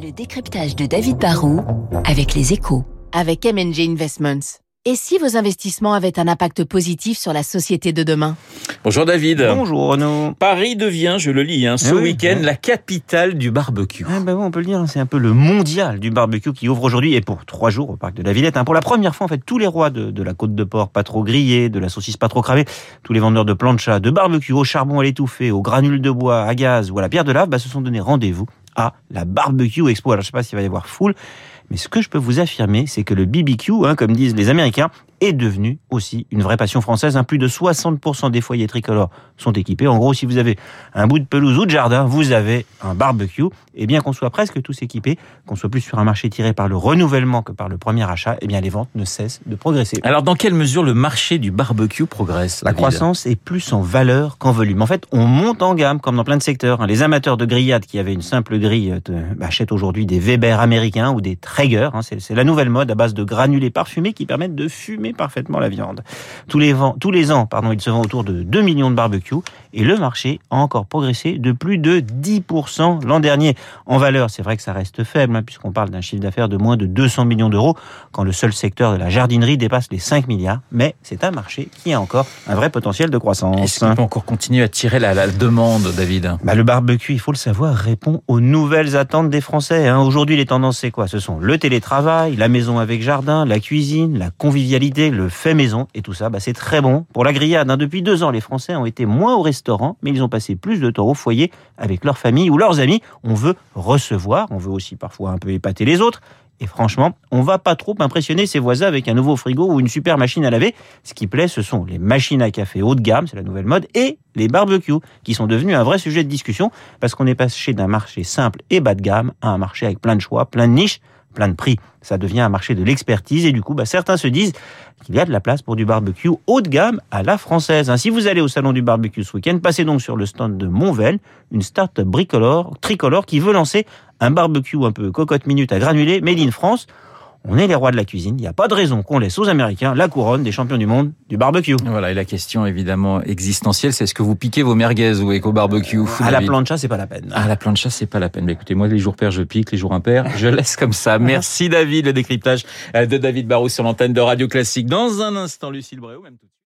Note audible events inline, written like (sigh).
Le décryptage de David Barrault avec les échos. Avec MNG Investments. Et si vos investissements avaient un impact positif sur la société de demain? Bonjour David. Bonjour Renaud. Paris devient, je le lis, hein, ce Eh oui, week-end ouais. la capitale du barbecue. Ah bah oui, on peut le dire, c'est un peu le mondial du barbecue qui ouvre aujourd'hui et pour trois jours au parc de la Villette. hein. Pour la première fois, en fait, tous les rois de, de la côte de porc pas trop grillée, de la saucisse pas trop cramée, tous les vendeurs de plancha, de barbecue au charbon à l'étouffée, aux granules de bois, à gaz ou à la pierre de lave, bah, se sont donné rendez-vous à la Barbecue Expo. Alors je sais pas s'il va y avoir foule, mais ce que je peux vous affirmer, c'est que le BBQ, hein, comme disent les Américains, est devenu aussi une vraie passion française. Plus de 60% des foyers tricolores sont équipés. En gros, si vous avez un bout de pelouse ou de jardin, vous avez un barbecue. Et bien qu'on soit presque tous équipés, qu'on soit plus sur un marché tiré par le renouvellement que par le premier achat, eh bien les ventes ne cessent de progresser. Alors dans quelle mesure le marché du barbecue progresse La croissance est plus en valeur qu'en volume. En fait, on monte en gamme, comme dans plein de secteurs. hein. Les amateurs de grillades qui avaient une simple grille euh, achètent aujourd'hui des Weber américains ou des Traeger. hein. C'est la nouvelle mode à base de granulés parfumés qui permettent de fumer parfaitement la viande. Tous les, vents- tous les ans, pardon, il se vend autour de 2 millions de barbecues et le marché a encore progressé de plus de 10% l'an dernier. En valeur, c'est vrai que ça reste faible, hein, puisqu'on parle d'un chiffre d'affaires de moins de 200 millions d'euros, quand le seul secteur de la jardinerie dépasse les 5 milliards. Mais c'est un marché qui a encore un vrai potentiel de Est-ce croissance. qu'il peut encore continuer à tirer la, la demande, David? Bah, le barbecue, il faut le savoir, répond aux nouvelles attentes des Français. hein. Aujourd'hui, les tendances, c'est quoi? Ce sont le télétravail, la maison avec jardin, la cuisine, la convivialité, le fait maison. Et tout ça, bah, c'est très bon pour la grillade. hein. Depuis deux ans, les Français ont été moins au restaurant, mais ils ont passé plus de temps au foyer avec leur famille ou leurs amis. On veut recevoir, on veut aussi parfois un peu épater les autres. Et franchement, on va pas trop impressionner ses voisins avec un nouveau frigo ou une super machine à laver. Ce qui plaît, ce sont les machines à café haut de gamme, c'est la nouvelle mode, et les barbecues, qui sont devenus un vrai sujet de discussion, parce qu'on est passé d'un marché simple et bas de gamme à un marché avec plein de choix, plein de niches, plein de prix. Ça devient un marché de l'expertise, et du coup, bah, certains se disent qu'il y a de la place pour du barbecue haut de gamme à la française. hein. Si vous allez au salon du barbecue ce week-end, passez donc sur le stand de Monvel, une bricolore, tricolore qui veut lancer un barbecue un peu cocotte minute à granulés, made in France. On est les rois de la cuisine. Il n'y a pas de raison qu'on laisse aux Américains la couronne des champions du monde du barbecue. Voilà, et la question évidemment existentielle, c'est est-ce que vous piquez vos merguez ou éco barbecue À la plancha, c'est pas la peine. Ah, la plancha, c'est pas la peine. Mais écoutez, moi, les jours pairs, je pique, les jours impairs, je (laughs) laisse comme ça. Merci, David. Le décryptage euh, de David Barrou sur l'antenne de Radio Classique. Dans un instant, Lucille Bréau, même tout.